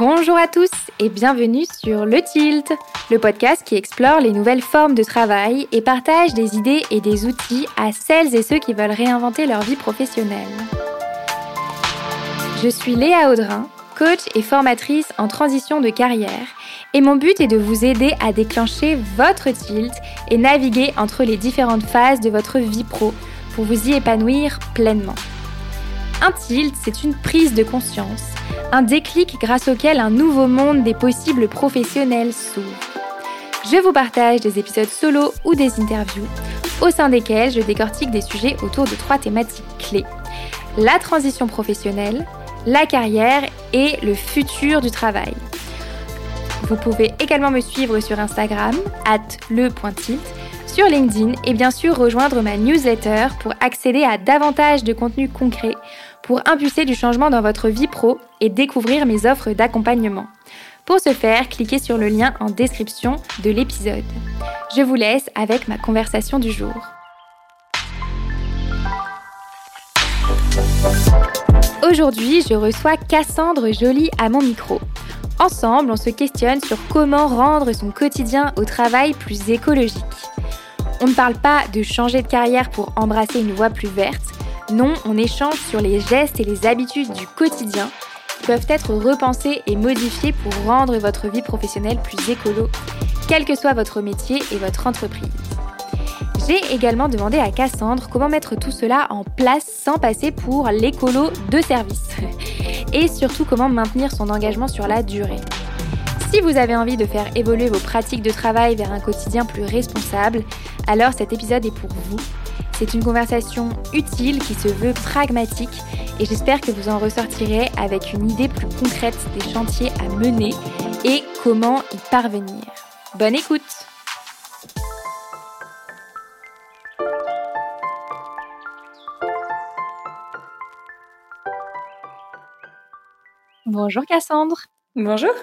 Bonjour à tous et bienvenue sur Le Tilt, le podcast qui explore les nouvelles formes de travail et partage des idées et des outils à celles et ceux qui veulent réinventer leur vie professionnelle. Je suis Léa Audrin, coach et formatrice en transition de carrière et mon but est de vous aider à déclencher votre tilt et naviguer entre les différentes phases de votre vie pro pour vous y épanouir pleinement. Un tilt, c'est une prise de conscience, un déclic grâce auquel un nouveau monde des possibles professionnels s'ouvre. Je vous partage des épisodes solo ou des interviews, au sein desquels je décortique des sujets autour de trois thématiques clés. La transition professionnelle, la carrière et le futur du travail. Vous pouvez également me suivre sur Instagram, at sur LinkedIn et bien sûr rejoindre ma newsletter pour accéder à davantage de contenu concret pour impulser du changement dans votre vie pro et découvrir mes offres d'accompagnement. Pour ce faire, cliquez sur le lien en description de l'épisode. Je vous laisse avec ma conversation du jour. Aujourd'hui, je reçois Cassandre Joly à mon micro. Ensemble, on se questionne sur comment rendre son quotidien au travail plus écologique. On ne parle pas de changer de carrière pour embrasser une voie plus verte. Non, on échange sur les gestes et les habitudes du quotidien qui peuvent être repensés et modifiés pour rendre votre vie professionnelle plus écolo, quel que soit votre métier et votre entreprise. J'ai également demandé à Cassandre comment mettre tout cela en place sans passer pour l'écolo de service. Et surtout comment maintenir son engagement sur la durée. Si vous avez envie de faire évoluer vos pratiques de travail vers un quotidien plus responsable, alors cet épisode est pour vous. C'est une conversation utile qui se veut pragmatique et j'espère que vous en ressortirez avec une idée plus concrète des chantiers à mener et comment y parvenir. Bonne écoute Bonjour Cassandre. Bonjour.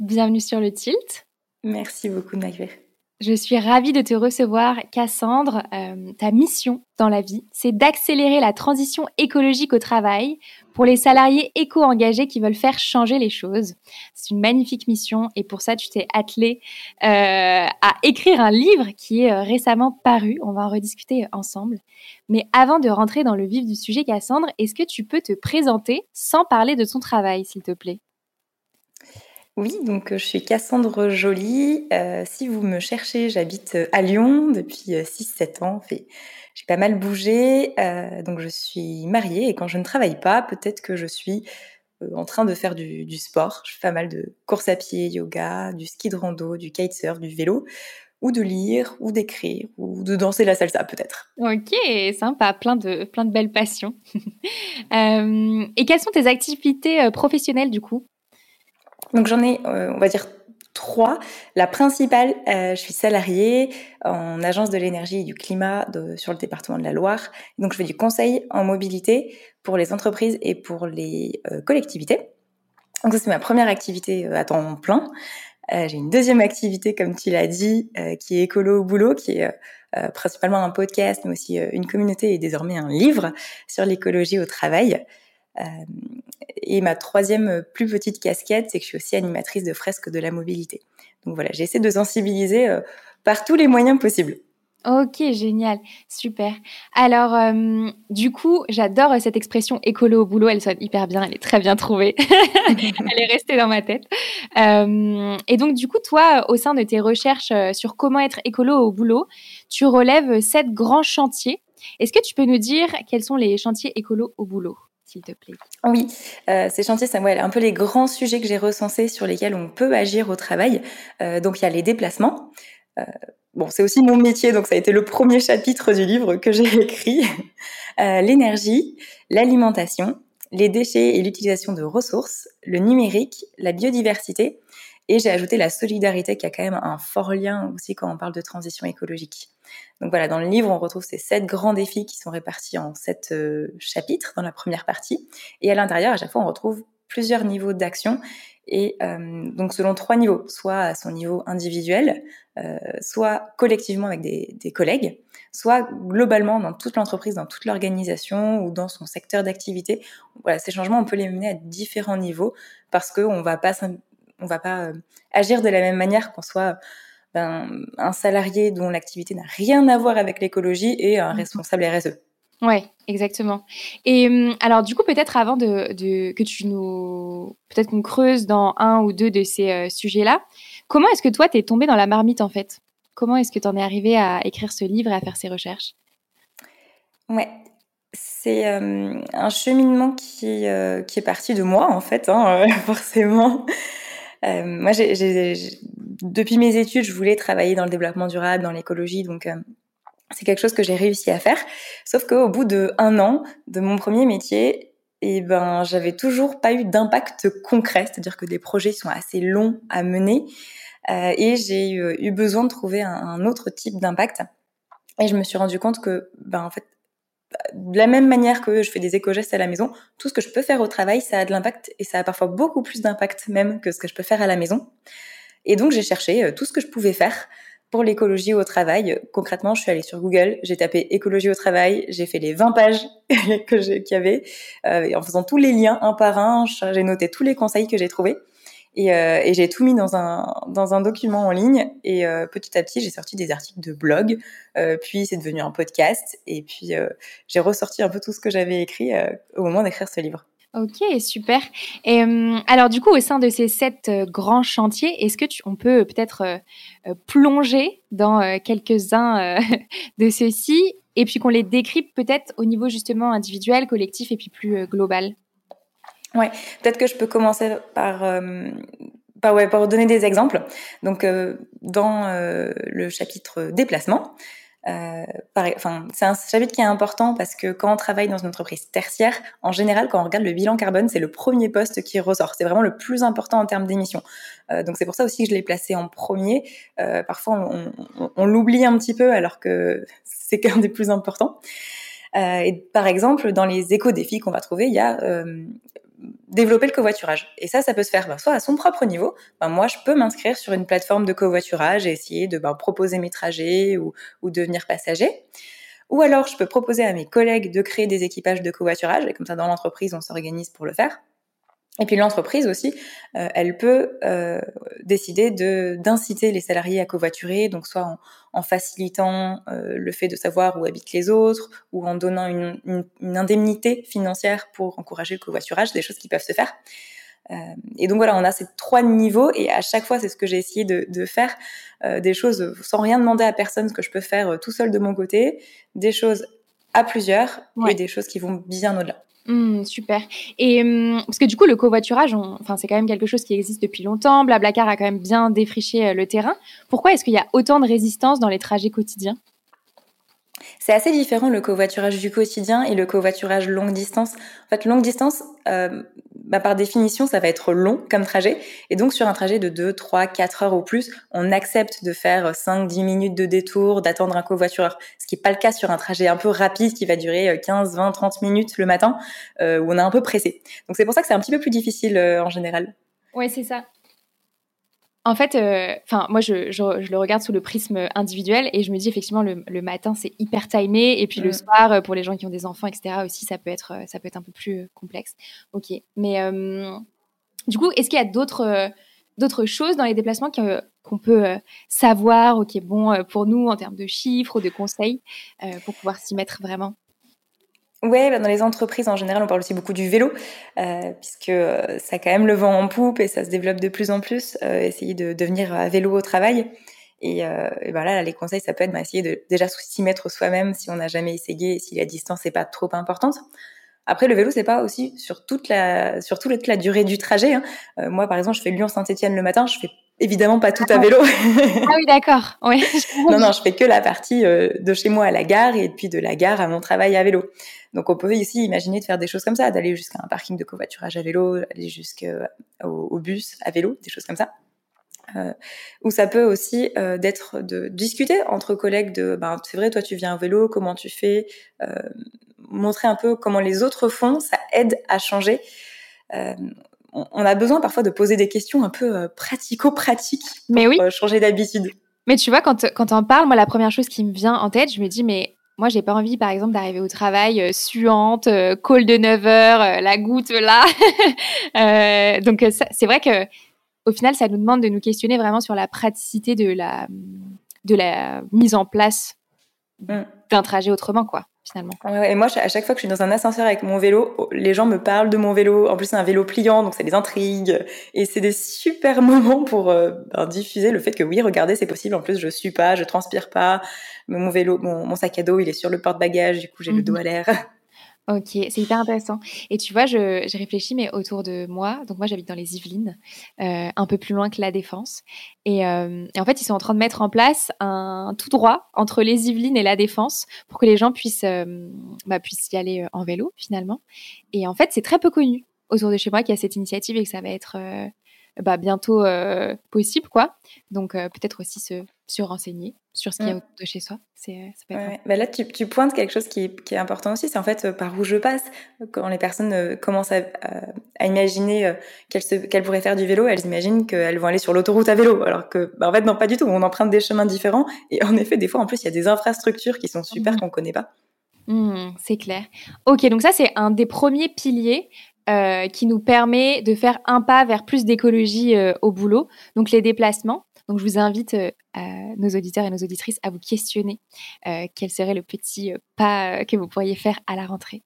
Bienvenue sur le Tilt. Merci beaucoup de Je suis ravie de te recevoir, Cassandre. Euh, ta mission dans la vie, c'est d'accélérer la transition écologique au travail pour les salariés éco-engagés qui veulent faire changer les choses. C'est une magnifique mission et pour ça, tu t'es attelé euh, à écrire un livre qui est euh, récemment paru. On va en rediscuter ensemble. Mais avant de rentrer dans le vif du sujet, Cassandre, est-ce que tu peux te présenter sans parler de ton travail, s'il te plaît? Oui, donc je suis Cassandre Joly. si vous me cherchez, j'habite à Lyon depuis 6-7 ans. Fait j'ai pas mal bougé, euh, donc je suis mariée et quand je ne travaille pas, peut-être que je suis euh, en train de faire du, sport. Je fais pas mal de course à pied, yoga, du ski de rando, du kitesurf, du vélo, ou de lire, ou d'écrire, ou de danser la salsa peut-être. Ok, sympa, plein de, plein de belles passions. euh, et quelles sont tes activités euh, professionnelles du coup? Donc j'en ai, on va dire trois. La principale, euh, je suis salariée en agence de l'énergie et du climat de, sur le département de la Loire. Donc, je fais du conseil en mobilité pour les entreprises et pour les euh, collectivités. Donc, ça, c'est ma première activité euh, à temps plein. J'ai une deuxième activité, comme tu l'as dit, qui est écolo au boulot, qui est principalement un podcast, mais aussi une communauté et désormais un livre sur l'écologie au travail. Euh, et ma troisième euh, plus petite casquette, c'est que je suis aussi animatrice de fresques de la mobilité. Donc voilà, j'essaie de sensibiliser euh, par tous les moyens possibles. Ok, génial, super. Alors, du coup, j'adore cette expression écolo au boulot. Elle sonne hyper bien, elle est très bien trouvée. elle est restée dans ma tête. et donc, du coup, toi, au sein de tes recherches sur comment être écolo au boulot, tu relèves sept grands chantiers. Est-ce que tu peux nous dire quels sont les chantiers écolo au boulot s'il te plaît? Oui, euh, ces chantiers, c'est un peu les grands sujets que j'ai recensés sur lesquels on peut agir au travail. Euh, donc il y a les déplacements. Euh, bon, c'est aussi mon métier, donc ça a été le premier chapitre du livre que j'ai écrit. L'énergie, l'alimentation, les déchets et l'utilisation de ressources, le numérique, la biodiversité, et j'ai ajouté la solidarité qui a quand même un fort lien aussi quand on parle de transition écologique. Donc voilà, dans le livre, on retrouve ces sept grands défis qui sont répartis en sept euh, chapitres dans la première partie. Et à l'intérieur, à chaque fois, on retrouve plusieurs niveaux d'action et donc selon trois niveaux, soit à son niveau individuel, soit collectivement avec des, collègues, soit globalement dans toute l'entreprise, dans toute l'organisation ou dans son secteur d'activité. Voilà, ces changements, on peut les mener à différents niveaux parce qu'on va pas on va pas agir de la même manière qu'on soit ben, un salarié dont l'activité n'a rien à voir avec l'écologie et un mmh responsable RSE. Ouais, exactement. Et hum, alors, du coup, peut-être avant de, de, que tu nous, peut-être qu'on creuse dans un ou deux de ces euh, sujets-là, comment est-ce que toi, t'es tombé dans la marmite en fait? Comment est-ce que tu en es arrivé à écrire ce livre et à faire ces recherches? Ouais, c'est euh, un cheminement qui, euh, qui est parti de moi en fait, hein, forcément. Moi, j'ai, depuis mes études, je voulais travailler dans le développement durable, dans l'écologie, donc c'est quelque chose que j'ai réussi à faire. Sauf qu'au bout de un an de mon premier métier, et eh ben, j'avais toujours pas eu d'impact concret, c'est-à-dire que des projets sont assez longs à mener, euh, et j'ai eu, besoin de trouver un, autre type d'impact. Et je me suis rendu compte que, ben, en fait, de la même manière que je fais des éco-gestes à la maison, tout ce que je peux faire au travail, ça a de l'impact et ça a parfois beaucoup plus d'impact même que ce que je peux faire à la maison. Et donc, j'ai cherché euh, tout ce que je pouvais faire pour l'écologie au travail, concrètement, je suis allée sur Google, j'ai tapé écologie au travail, j'ai fait les 20 pages que qu'il y avait, euh, en faisant tous les liens un par un, j'ai noté tous les conseils que j'ai trouvés. Et, euh, et j'ai tout mis dans un, dans un document en ligne. Et euh, petit à petit, j'ai sorti des articles de blog. Euh, puis c'est devenu un podcast. Et puis euh, j'ai ressorti un peu tout ce que j'avais écrit euh, au moment d'écrire ce livre. Ok, super. Et hum, alors du coup, au sein de ces sept euh, grands chantiers, est-ce que tu, on peut peut-être plonger dans quelques-uns de ceux-ci et puis qu'on les décrypte peut-être au niveau justement individuel, collectif et puis plus global? Ouais, peut-être que je peux commencer par par, ouais, par donner des exemples. Donc, dans le chapitre déplacement, euh, enfin, c'est un chapitre qui est important parce que quand on travaille dans une entreprise tertiaire, en général, quand on regarde le bilan carbone, c'est le premier poste qui ressort. C'est vraiment le plus important en termes d'émissions. Euh, donc c'est pour ça aussi que je l'ai placé en premier. Euh, parfois, on, on, on l'oublie un petit peu alors que c'est qu'un des plus importants. Euh, et par exemple, dans les éco-défis qu'on va trouver, il y a euh, développer le covoiturage. Et ça, ça peut se faire ben, soit à son propre niveau. Ben, moi, je peux m'inscrire sur une plateforme de covoiturage et essayer de ben, proposer mes trajets ou, ou devenir passager. Ou alors, je peux proposer à mes collègues de créer des équipages de covoiturage. Et comme ça, dans l'entreprise, on s'organise pour le faire. Et puis l'entreprise aussi, euh, elle peut euh, décider de d'inciter les salariés à covoiturer, donc soit en, en facilitant euh, le fait de savoir où habitent les autres, ou en donnant une, une, une, indemnité financière pour encourager le covoiturage, des choses qui peuvent se faire. Euh, et donc voilà, on a ces trois niveaux, et à chaque fois, c'est ce que j'ai essayé de, de faire, euh, des choses sans rien demander à personne, ce que je peux faire tout seul de mon côté, des choses à plusieurs, ouais. et des choses qui vont bien au-delà. Mmh, super. Et mmh, parce que du coup, le covoiturage, enfin, c'est quand même quelque chose qui existe depuis longtemps. Blablacar a quand même bien défriché euh, le terrain. Pourquoi est-ce qu'il y a autant de résistance dans les trajets quotidiens? C'est assez différent le covoiturage du quotidien et le covoiturage longue distance. En fait, longue distance, euh, bah, par définition, ça va être long comme trajet. Et donc, sur un trajet de 2, 3, 4 heures ou plus, on accepte de faire 5, 10 minutes de détour, d'attendre un covoitureur. Ce qui n'est pas le cas sur un trajet un peu rapide qui va durer 15, 20, 30 minutes le matin, euh, où on est un peu pressé. Donc, c'est pour ça que c'est un petit peu plus difficile euh, en général. Oui, c'est ça. En fait, enfin, moi, je, je, je, le regarde sous le prisme individuel et je me dis effectivement le, le matin c'est hyper timé et puis mmh. le soir pour les gens qui ont des enfants, etc. aussi ça peut être ça peut être un peu plus complexe. Ok, mais euh, du coup, est-ce qu'il y a d'autres d'autres choses dans les déplacements qu'on peut savoir, ok, bon pour nous en termes de chiffres ou de conseils pour pouvoir s'y mettre vraiment? Ouais, bah dans les entreprises en général, on parle aussi beaucoup du vélo, euh, puisque euh, ça a quand même le vent en poupe et ça se développe de plus en plus. Euh, essayer de, de venir à vélo au travail. Et, euh, ben là, les conseils, ça peut être bah, essayer de déjà s'y mettre soi-même si on n'a jamais essayé et si la distance n'est pas trop importante. Après, le vélo, c'est pas aussi sur toute la, sur toute la durée du trajet. Hein. Euh, moi, par exemple, je fais Lyon-Saint-Etienne le matin, je fais évidemment pas tout à vélo. ah oui, d'accord. Oui. non, non, je fais que la partie de chez moi à la gare et puis de la gare à mon travail à vélo. Donc on peut ici imaginer de faire des choses comme ça, d'aller jusqu'à un parking de covoiturage à vélo, aller jusqu'au au bus à vélo, des choses comme ça. Euh, ou ça peut aussi euh, d'être de discuter entre collègues de ben c'est vrai toi tu viens à vélo comment tu fais euh, montrer un peu comment les autres font ça aide à changer euh, on a besoin parfois de poser des questions un peu pratico-pratiques pour mais oui. changer d'habitude. Mais tu vois, quand, quand on parle, moi, la première chose qui me vient en tête, je me dis, mais moi, j'ai pas envie, par exemple, d'arriver au travail suante, call de 9 heures, la goutte là. donc, c'est vrai que au final, ça nous demande de nous questionner vraiment sur la praticité de la, de la mise en place mm. d'un trajet autrement, quoi, finalement. et moi, à chaque fois que je suis dans un ascenseur avec mon vélo, les gens me parlent de mon vélo. En plus, c'est un vélo pliant, donc c'est des intrigues. Et c'est des super moments pour euh, ben, diffuser le fait que oui, regardez, c'est possible. En plus, je suis pas, je transpire pas. Mon vélo, mon, sac à dos, il est sur le porte-bagages. Du coup, j'ai le mhm. dos à l'air. Ok, c'est hyper intéressant. Et tu vois, je, réfléchis, mais autour de moi, donc moi j'habite dans les Yvelines, euh, un peu plus loin que la Défense. Euh, et, en fait, ils sont en train de mettre en place un tout droit entre les Yvelines et la Défense pour que les gens puissent, euh, bah, puissent y aller en vélo finalement. Et en fait, c'est très peu connu autour de chez moi qu'il y a cette initiative et que ça va être bah, bientôt possible, quoi. Donc peut-être aussi se, se renseigner sur ce qu'il y a mm. autour de chez soi. C'est, euh, ça peut être bah là, tu, tu, pointes quelque chose qui, qui est important aussi, c'est en fait euh, par où je passe. Quand les personnes euh, commencent à, à, imaginer qu'elles, qu'elles pourraient faire du vélo, elles imaginent qu'elles vont aller sur l'autoroute à vélo, alors que, bah, en fait, non, pas du tout. On emprunte des chemins différents. Et en effet, des fois, en plus, il y a des infrastructures qui sont super mmh. qu'on connaît pas. Mmh, c'est clair. Ok, donc ça, c'est un des premiers piliers qui nous permet de faire un pas vers plus d'écologie au boulot. Donc les déplacements. Donc, je vous invite, euh, nos auditeurs et nos auditrices, à vous questionner euh, quel serait le petit euh, pas que vous pourriez faire à la rentrée.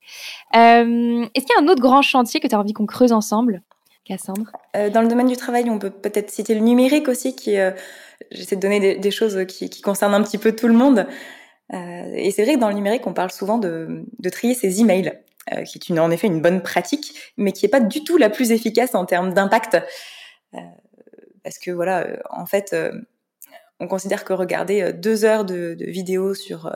Est-ce qu'il y a un autre grand chantier que tu as envie qu'on creuse ensemble, Cassandre? Dans le domaine du travail, on peut peut-être citer le numérique aussi, qui j'essaie de donner des, choses qui, concernent un petit peu tout le monde. et c'est vrai que dans le numérique, on parle souvent de, trier ses emails, qui est une, en effet une bonne pratique, mais qui n'est pas du tout la plus efficace en termes d'impact parce que voilà, euh, en fait, euh, on considère que regarder euh, deux heures de, de vidéos sur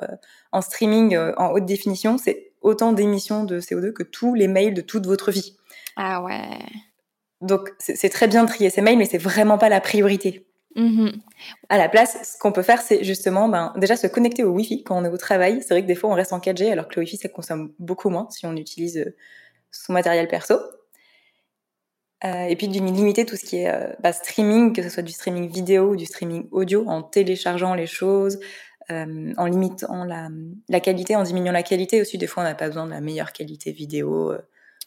en streaming en haute définition, c'est autant d'émissions de CO2 que tous les mails de toute votre vie. Ah ouais. Donc c'est très bien de trier ces mails, mais c'est vraiment pas la priorité. Mmh à la place, ce qu'on peut faire, c'est justement ben, déjà se connecter au Wi-Fi quand on est au travail. C'est vrai que des fois, on reste en 4G, alors que le Wi-Fi, ça consomme beaucoup moins si on utilise son matériel perso. Euh, et puis de limiter tout ce qui est euh, bah, streaming, que ce soit du streaming vidéo ou du streaming audio, en téléchargeant les choses, euh, en limitant la, la, qualité, en diminuant la qualité aussi. Des fois, on n'a pas besoin de la meilleure qualité vidéo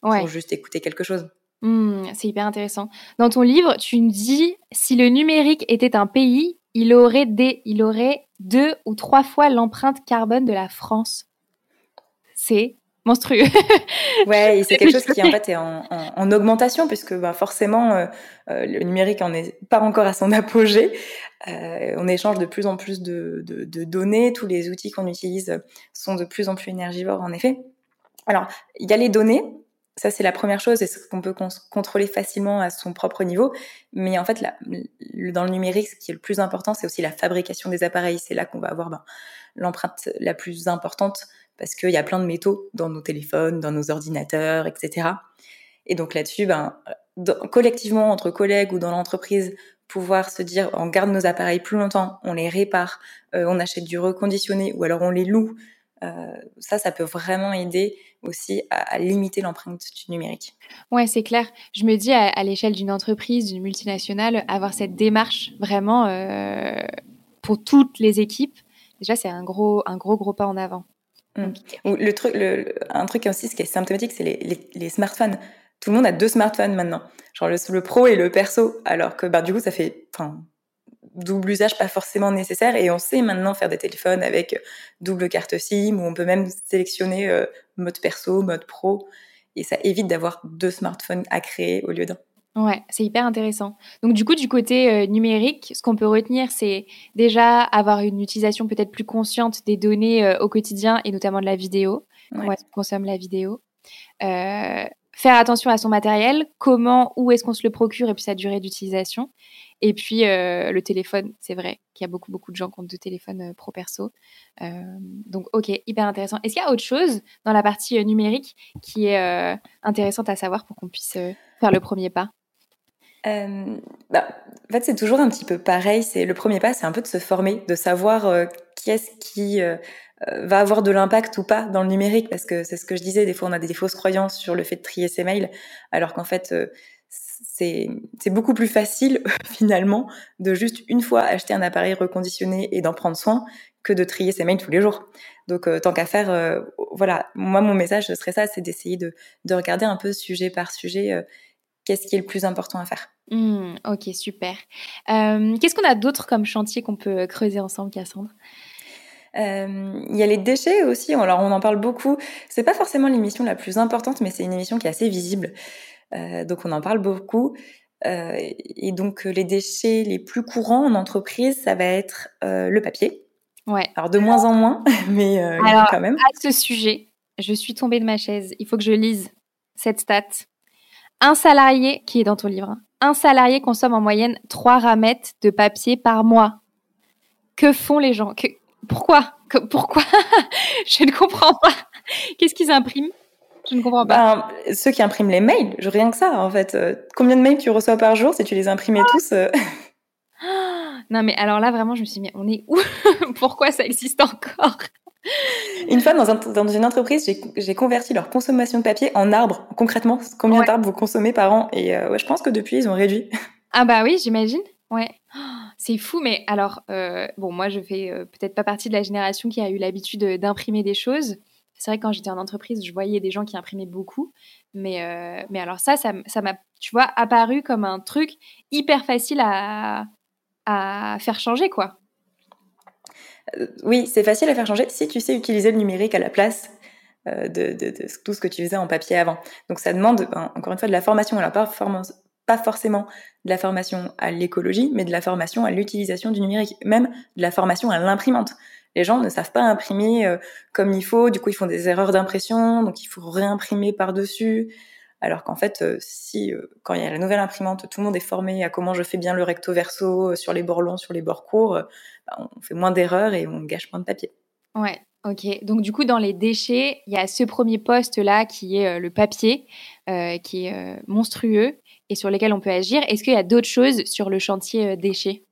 pour juste écouter quelque chose. Mmh, c'est hyper intéressant. Dans ton livre, tu nous dis si le numérique était un pays, il aurait, des, il aurait deux ou trois fois l'empreinte carbone de la France. C'est monstrueux. ouais, c'est quelque chose qui en fait est en, en, augmentation puisque bah, forcément euh, euh, le numérique en est pas encore à son apogée. Euh, on échange de plus en plus de, de, de données, tous les outils qu'on utilise sont de plus en plus énergivores en effet. Alors il y a les données, ça c'est la première chose et ce qu'on peut contrôler facilement à son propre niveau. Mais en fait, dans le numérique, ce qui est le plus important, c'est aussi la fabrication des appareils. C'est là qu'on va avoir ben, l'empreinte la plus importante parce qu'il y a plein de métaux dans nos téléphones, dans nos ordinateurs, etc. Et donc là-dessus, ben, collectivement, entre collègues ou dans l'entreprise, pouvoir se dire on garde nos appareils plus longtemps, on les répare, euh, on achète du reconditionné ou alors on les loue. Euh, ça, ça peut vraiment aider aussi à, limiter l'empreinte du numérique. Ouais, c'est clair. Je me dis à, l'échelle d'une entreprise, d'une multinationale, avoir cette démarche vraiment euh, pour toutes les équipes, déjà c'est un gros, un gros, gros pas en avant. Mm. Le truc, un truc aussi, ce qui est symptomatique, c'est les, smartphones. Tout le monde a deux smartphones maintenant, genre le, le pro et le perso, alors que bah, du coup, ça fait double usage pas forcément nécessaire. Et on sait maintenant faire des téléphones avec double carte SIM, où on peut même sélectionner euh, mode perso, mode pro, et ça évite d'avoir deux smartphones à créer au lieu d'un. Ouais, c'est hyper intéressant. Donc du coup, du côté euh, numérique, ce qu'on peut retenir, c'est déjà avoir une utilisation peut-être plus consciente des données euh, au quotidien et notamment de la vidéo. Comment est-ce qu'on consomme la vidéo euh, Faire attention à son matériel, comment, où est-ce qu'on se le procure et puis sa durée d'utilisation. Et puis le téléphone, c'est vrai qu'il y a beaucoup beaucoup de gens qui ont deux téléphones pro perso. donc ok, hyper intéressant. Est-ce qu'il y a autre chose dans la partie numérique qui est intéressante à savoir pour qu'on puisse faire le premier pas? Euh, bah, en fait, c'est toujours un petit peu pareil. C'est le premier pas, c'est un peu de se former, de savoir euh, qui est-ce qui euh, euh, va avoir de l'impact ou pas dans le numérique, parce que c'est ce que je disais. Des fois, on a des fausses croyances sur le fait de trier ses mails, alors qu'en fait, c'est beaucoup plus facile finalement de juste une fois acheter un appareil reconditionné et d'en prendre soin que de trier ses mails tous les jours. Donc tant qu'à faire, voilà, moi mon message ce serait ça, c'est d'essayer de, de, regarder un peu sujet par sujet qu'est-ce qui est le plus important à faire. Mmh, ok, super. Qu'est-ce qu'on a d'autre comme chantier qu'on peut creuser ensemble, Cassandre? Euh, il y a les déchets aussi. Alors on en parle beaucoup. C'est pas forcément l'émission la plus importante, mais c'est une émission qui est assez visible. Euh, donc on en parle beaucoup. Euh, et donc les déchets les plus courants en entreprise, ça va être le papier. Ouais. Alors de moins en moins, mais alors, quand même. À ce sujet, je suis tombée de ma chaise. Il faut que je lise cette stat. Un salarié qui est dans ton livre. Hein, un salarié consomme en moyenne trois ramettes de papier par mois. Que font les gens? Que, pourquoi? Pourquoi? Je ne comprends pas. Qu'est-ce qu'ils impriment? Je ne comprends pas. Ben, ceux qui impriment les mails, je rien que ça en fait. Euh, combien de mails tu reçois par jour si tu les imprimais ah. tous euh? Non mais alors là vraiment je me suis dit mais on est où? Pourquoi ça existe encore? Une fois, dans, dans une entreprise, j'ai converti leur consommation de papier en arbres. Concrètement, combien d'arbres vous consommez par an? Et euh, ouais, je pense que depuis, ils ont réduit. Ah bah oui, j'imagine. Ouais. C'est fou, mais alors, euh, bon, moi, je fais euh, peut-être pas partie de la génération qui a eu l'habitude d'imprimer des choses. C'est vrai que quand j'étais en entreprise, je voyais des gens qui imprimaient beaucoup. Mais, mais alors ça, ça m'a, tu vois, apparu comme un truc hyper facile à, à faire changer, quoi. Oui, c'est facile à faire changer si tu sais utiliser le numérique à la place de, de, de, tout ce que tu faisais en papier avant. Donc ça demande, ben, encore une fois, de la formation. Alors pas, pas forcément de la formation à l'écologie, mais de la formation à l'utilisation du numérique, même de la formation à l'imprimante. Les gens ne savent pas imprimer euh, comme il faut, du coup ils font des erreurs d'impression, donc il faut réimprimer par-dessus. Alors qu'en fait, euh, si euh, quand il y a la nouvelle imprimante, tout le monde est formé à comment je fais bien le recto verso sur les bords longs, sur les bords courts, bah, on fait moins d'erreurs et on gâche moins de papier. Ouais, Ok, donc du coup dans les déchets, il y a ce premier poste là qui est le papier, qui est monstrueux et sur lesquels on peut agir. Est-ce qu'il y a d'autres choses sur le chantier euh, déchets?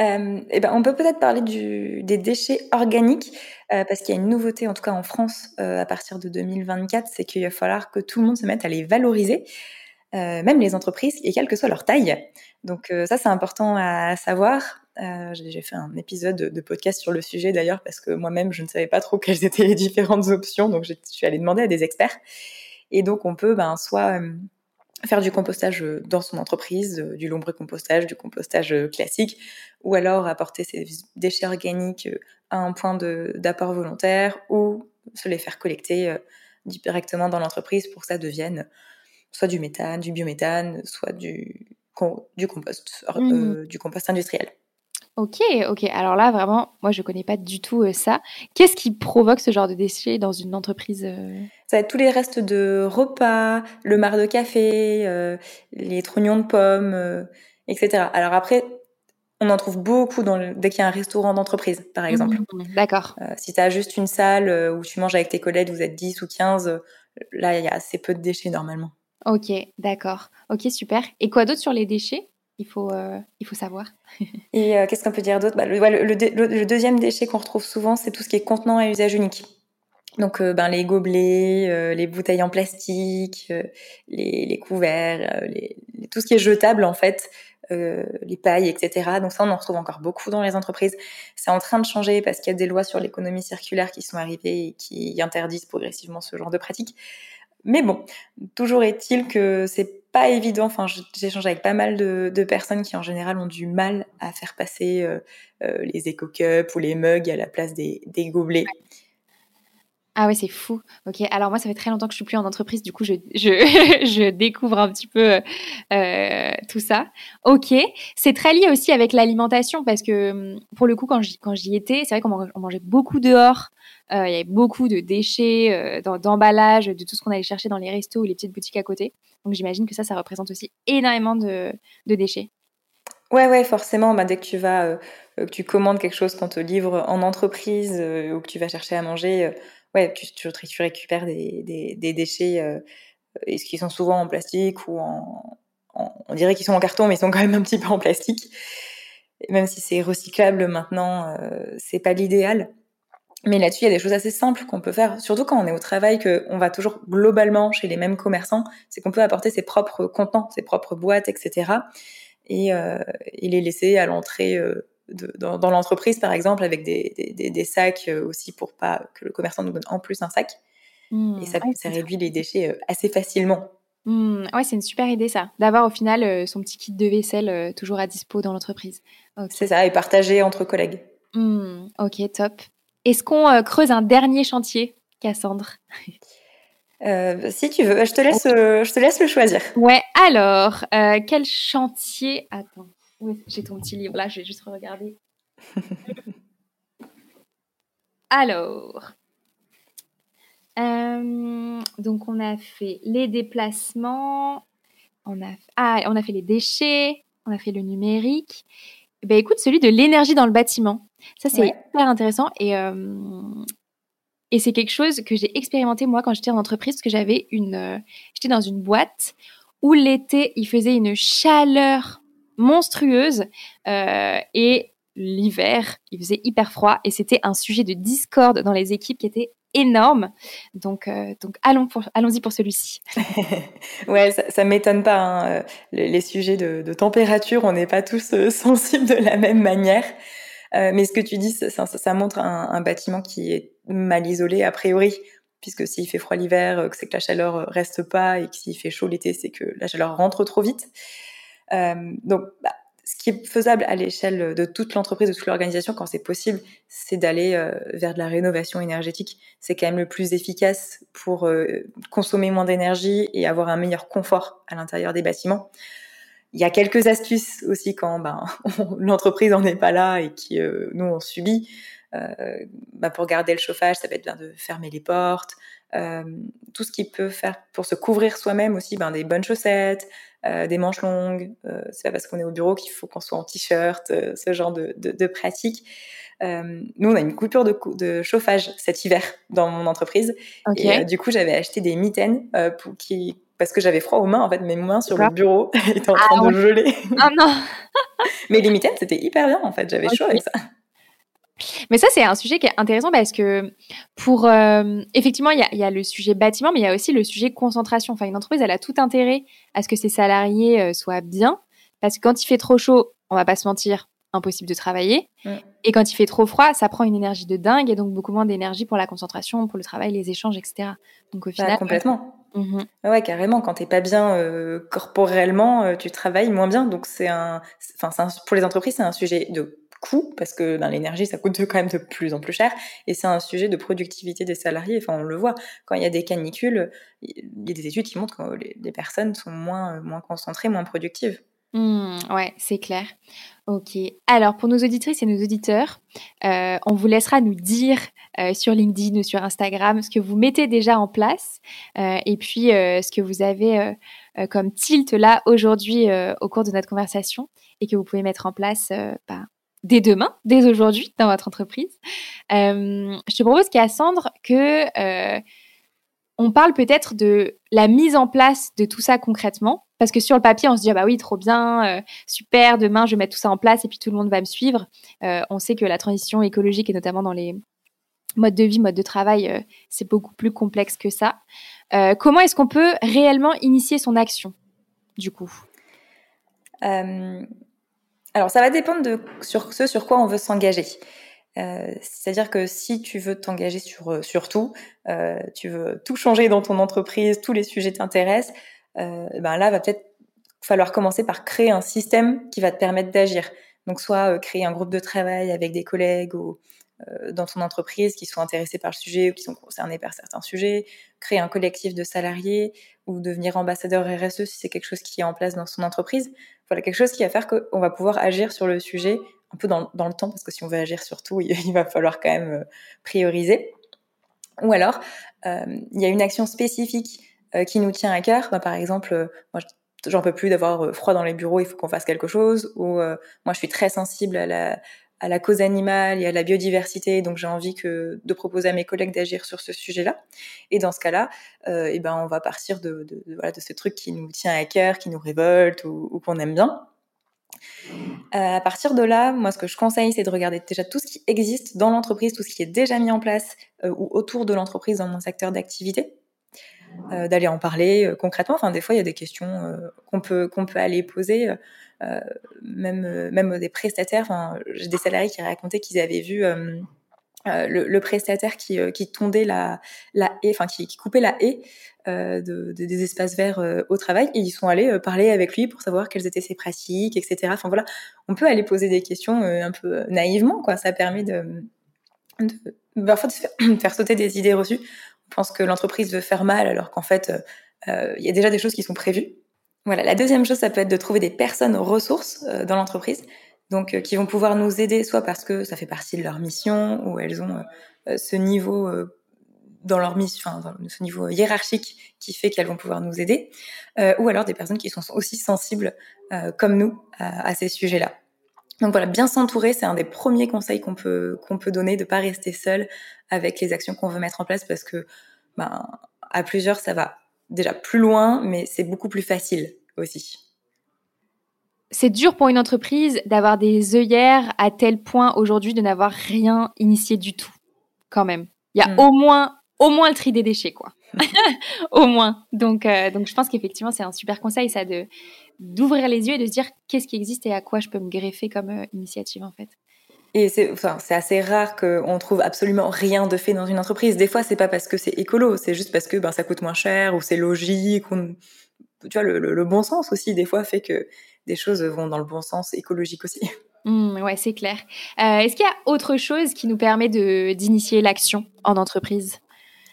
Euh, eh ben, on peut peut-être parler des déchets organiques, euh, parce qu'il y a une nouveauté, en tout cas en France, à partir de 2024, c'est qu'il va falloir que tout le monde se mette à les valoriser, même les entreprises, et quelle que soit leur taille. Donc ça, c'est important à savoir. J'ai fait un épisode de podcast sur le sujet d'ailleurs, parce que moi-même, je ne savais pas trop quelles étaient les différentes options, donc je suis allée demander à des experts. Et donc on peut ben, soit faire du compostage euh, dans son entreprise, euh, du lombricompostage, du compostage euh, classique, ou alors apporter ses déchets organiques à un point d'apport volontaire, ou se les faire collecter directement dans l'entreprise pour que ça devienne soit du méthane, du biométhane, soit du, du compost, mmh. du compost industriel. Ok, ok. Alors là, vraiment, moi, je connais pas du tout euh, ça. Qu'est-ce qui provoque ce genre de déchets dans une entreprise euh? Ça va être tous les restes de repas, le marc de café, euh, les trognons de pommes, etc. Alors après, on en trouve beaucoup dans dès qu'il y a un restaurant d'entreprise, par exemple. Mmh, d'accord. si tu as juste une salle où tu manges avec tes collègues, vous êtes 10 ou 15, là, il y a assez peu de déchets normalement. Ok, d'accord. Ok, super. Et quoi d'autre sur les déchets? Il faut, euh, il faut savoir. Et euh, qu'est-ce qu'on peut dire d'autre? Bah, le, deuxième déchet qu'on retrouve souvent, c'est tout ce qui est contenant à usage unique. Donc, euh, ben, les gobelets, les bouteilles en plastique, les, couverts, tout ce qui est jetable en fait, les pailles, etc. Donc ça, on en retrouve encore beaucoup dans les entreprises. C'est en train de changer parce qu'il y a des lois sur l'économie circulaire qui sont arrivées et qui interdisent progressivement ce genre de pratiques. Mais bon, toujours est-il que c'est pas évident. Enfin, j'échange avec pas mal de, personnes qui en général ont du mal à faire passer euh, euh, les éco-cups ou les mugs à la place des, gobelets. Ah ouais, c'est fou. Ok, alors moi, ça fait très longtemps que je suis plus en entreprise, du coup, je, je, découvre un petit peu euh, tout ça. Ok, c'est très lié aussi avec l'alimentation parce que hum, pour le coup, quand j'y étais, c'est vrai qu'on mangeait beaucoup dehors. Euh, il y avait beaucoup de déchets, euh, d'emballage, de tout ce qu'on allait chercher dans les restos ou les petites boutiques à côté. Donc j'imagine que ça, ça représente aussi énormément de, de déchets. Ouais, ouais, forcément. Bah, dès que tu vas, que tu commandes quelque chose qu'on te livre en entreprise ou que tu vas chercher à manger ouais, tu, récupères des, des, déchets euh, qui sont souvent en plastique ou en, on dirait qu'ils sont en carton, mais ils sont quand même un petit peu en plastique. même si c'est recyclable maintenant, euh, c'est pas l'idéal. Mais là-dessus, il y a des choses assez simples qu'on peut faire, surtout quand on est au travail, qu'on va toujours globalement chez les mêmes commerçants, c'est qu'on peut apporter ses propres contenants, ses propres boîtes, etc. Et, euh, et les laisser à l'entrée euh, dans, dans l'entreprise, par exemple, avec des, des, des, sacs euh, aussi pour pas que le commerçant nous donne en plus un sac. Mmh. et ça, ça réduit les déchets euh, assez facilement. Mmh. Ouais, c'est une super idée ça, d'avoir au final son petit kit de vaisselle toujours à dispo dans l'entreprise. C'est ça, et partager entre collègues. Mmh. Ok, top. Est-ce qu'on euh, creuse un dernier chantier, Cassandre? Euh, si tu veux, je te laisse, euh, je te laisse le choisir. Ouais, alors, quel chantier? Attends, j'ai ton petit livre là, je vais juste regarder. alors, donc on a fait les déplacements, on a, ah, on a fait les déchets, on a fait le numérique. Ben écoute, celui de l'énergie dans le bâtiment. Ça, c'est hyper intéressant. Et, euh, et c'est quelque chose que j'ai expérimenté moi quand j'étais en entreprise, parce que j'avais une, euh, j'étais dans une boîte où l'été, il faisait une chaleur monstrueuse euh, et l'hiver, il faisait hyper froid et c'était un sujet de discorde dans les équipes qui était énorme. Donc, donc allons allons-y pour celui-ci. ouais, ça, ne m'étonne pas. Hein, les, sujets de, température, on n'est pas tous sensibles de la même manière. Euh, mais ce que tu dis, ça, montre un, bâtiment qui est mal isolé a priori, puisque s'il fait froid l'hiver, euh, c'est que la chaleur euh, reste pas, et que s'il fait chaud l'été, c'est que la chaleur rentre trop vite. Euh, donc, bah, ce qui est faisable à l'échelle de toute l'entreprise, de toute l'organisation, quand c'est possible, c'est d'aller vers de la rénovation énergétique. C'est quand même le plus efficace pour consommer moins d'énergie et avoir un meilleur confort à l'intérieur des bâtiments. Il y a quelques astuces aussi quand ben, l'entreprise n'en est pas là et qui euh, nous on subit. Euh, ben, pour garder le chauffage, ça va être bien de fermer les portes. Euh, tout ce qui peut faire pour se couvrir soi-même aussi, ben, des bonnes chaussettes, euh, des manches longues. Euh, c'est pas parce qu'on est au bureau qu'il faut qu'on soit en t-shirt, euh, ce genre de, de, de pratiques. nous, on a une coupure de, de, chauffage cet hiver dans mon entreprise. Okay. Et du coup, j'avais acheté des mitaines pour, qui, parce que j'avais froid aux mains, en fait, mes mains sur le bureau étaient en train ah, de geler. Ah non Mais les mitaines, c'était hyper bien, en fait, j'avais chaud avec ça. Mais ça, c'est un sujet qui est intéressant parce que pour euh, effectivement, il y a, y a, le sujet bâtiment, mais il y a aussi le sujet concentration. Enfin, une entreprise, elle a tout intérêt à ce que ses salariés euh, soient bien, parce que quand il fait trop chaud, on va pas se mentir, impossible de travailler. Et quand il fait trop froid, ça prend une énergie de dingue et donc beaucoup moins d'énergie pour la concentration, pour le travail, les échanges, etc. Donc au bah, final, complètement. Mmh ouais, carrément. Quand t'es pas bien euh, corporellement, tu travailles moins bien. Donc c'est un, enfin, pour les entreprises, c'est un sujet de coût parce que ben, l'énergie, ça coûte quand même de plus en plus cher. Et c'est un sujet de productivité des salariés. Enfin, on le voit quand il y a des canicules, il y a des études qui montrent que les, personnes sont moins, moins concentrées, moins productives. Mmh, ouais, c'est clair. Ok. Alors, pour nos auditrices et nos auditeurs, euh, on vous laissera nous dire euh, sur LinkedIn ou sur Instagram ce que vous mettez déjà en place euh, et puis ce que vous avez comme tilt là aujourd'hui au cours de notre conversation et que vous pouvez mettre en place bah, dès demain, dès aujourd'hui dans votre entreprise. je te propose, Cassandre, que on parle peut-être de la mise en place de tout ça concrètement. Parce que sur le papier, on se dit, ah bah oui, trop bien, euh, super, demain, je vais mettre tout ça en place et puis tout le monde va me suivre. Euh, on sait que la transition écologique, et notamment dans les modes de vie, modes de travail, euh, c'est beaucoup plus complexe que ça. Euh, comment est-ce qu'on peut réellement initier son action, du coup? Euh, Alors, ça va dépendre de sur ce sur quoi on veut s'engager. Euh, c'est-à-dire que si tu veux t'engager sur, euh, sur tout, euh, tu veux tout changer dans ton entreprise, tous les sujets t'intéressent, euh, ben là, va peut-être falloir commencer par créer un système qui va te permettre d'agir. Donc, soit créer un groupe de travail avec des collègues ou dans ton entreprise qui sont intéressés par le sujet ou qui sont concernés par certains sujets, créer un collectif de salariés ou devenir ambassadeur RSE si c'est quelque chose qui est en place dans son entreprise. Voilà, quelque chose qui va faire qu'on va pouvoir agir sur le sujet un peu dans, dans, le temps, parce que si on veut agir sur tout, il, va falloir quand même euh, prioriser. Ou alors, euh, il y a une action spécifique euh, qui nous tient à cœur. Bah, par exemple, moi, j'en peux plus d'avoir froid dans les bureaux, il faut qu'on fasse quelque chose. Ou moi, je suis très sensible à la, à la cause animale et à la biodiversité, donc j'ai envie que de proposer à mes collègues d'agir sur ce sujet-là. Et dans ce cas-là, euh, et ben on va partir de, de, voilà, de ce truc qui nous tient à cœur, qui nous révolte ou, ou qu'on aime bien. à partir de là, moi, ce que je conseille, c'est de regarder déjà tout ce qui existe dans l'entreprise, tout ce qui est déjà mis en place ou autour de l'entreprise dans mon secteur d'activité. D'aller en parler concrètement. Enfin, des fois, il y a des questions qu'on peut qu'on peut aller poser. Euh, même, euh, même des prestataires. Enfin, j'ai des salariés qui racontaient qu'ils avaient vu euh, le, prestataire qui, qui tondait la, la haie, enfin qui, qui, coupait la haie euh, de, de, des espaces verts au travail, et ils sont allés parler avec lui pour savoir quelles étaient ses pratiques, etc. Enfin voilà, on peut aller poser des questions un peu naïvement, quoi. Ça permet de, parfois faire, de faire, sauter des idées reçues. On pense que l'entreprise veut faire mal, alors qu'en fait, il y a déjà des choses qui sont prévues. Voilà. La deuxième chose, ça peut être de trouver des personnes ressources euh, dans l'entreprise, donc euh, qui vont pouvoir nous aider, soit parce que ça fait partie de leur mission ou elles ont euh, ce niveau dans leur mission, ce niveau hiérarchique qui fait qu'elles vont pouvoir nous aider, ou alors des personnes qui sont aussi sensibles comme nous à ces sujets-là. Donc voilà, bien s'entourer, c'est un des premiers conseils qu'on peut qu'on peut donner, de pas rester seul avec les actions qu'on veut mettre en place, parce que ben, à plusieurs, ça va déjà plus loin, mais c'est beaucoup plus facile aussi. C'est dur pour une entreprise d'avoir des œillères à tel point aujourd'hui de n'avoir rien initié du tout, quand même. Il y a hmm. au moins au moins le tri des déchets, quoi. au moins. Donc, euh, donc je pense qu'effectivement, c'est un super conseil, ça, de d'ouvrir les yeux et de se dire qu'est-ce qui existe et à quoi je peux me greffer comme euh, initiative, en fait. Et c'est enfin, assez rare qu'on trouve absolument rien de fait dans une entreprise. Des fois, c'est pas parce que c'est écolo, c'est juste parce que ben, ça coûte moins cher ou c'est logique. Ou, tu vois, le, le, bon sens aussi, des fois, fait que des choses vont dans le bon sens écologique aussi. Mmh, ouais, c'est clair. Euh, Est-ce qu'il y a autre chose qui nous permet d'initier l'action en entreprise?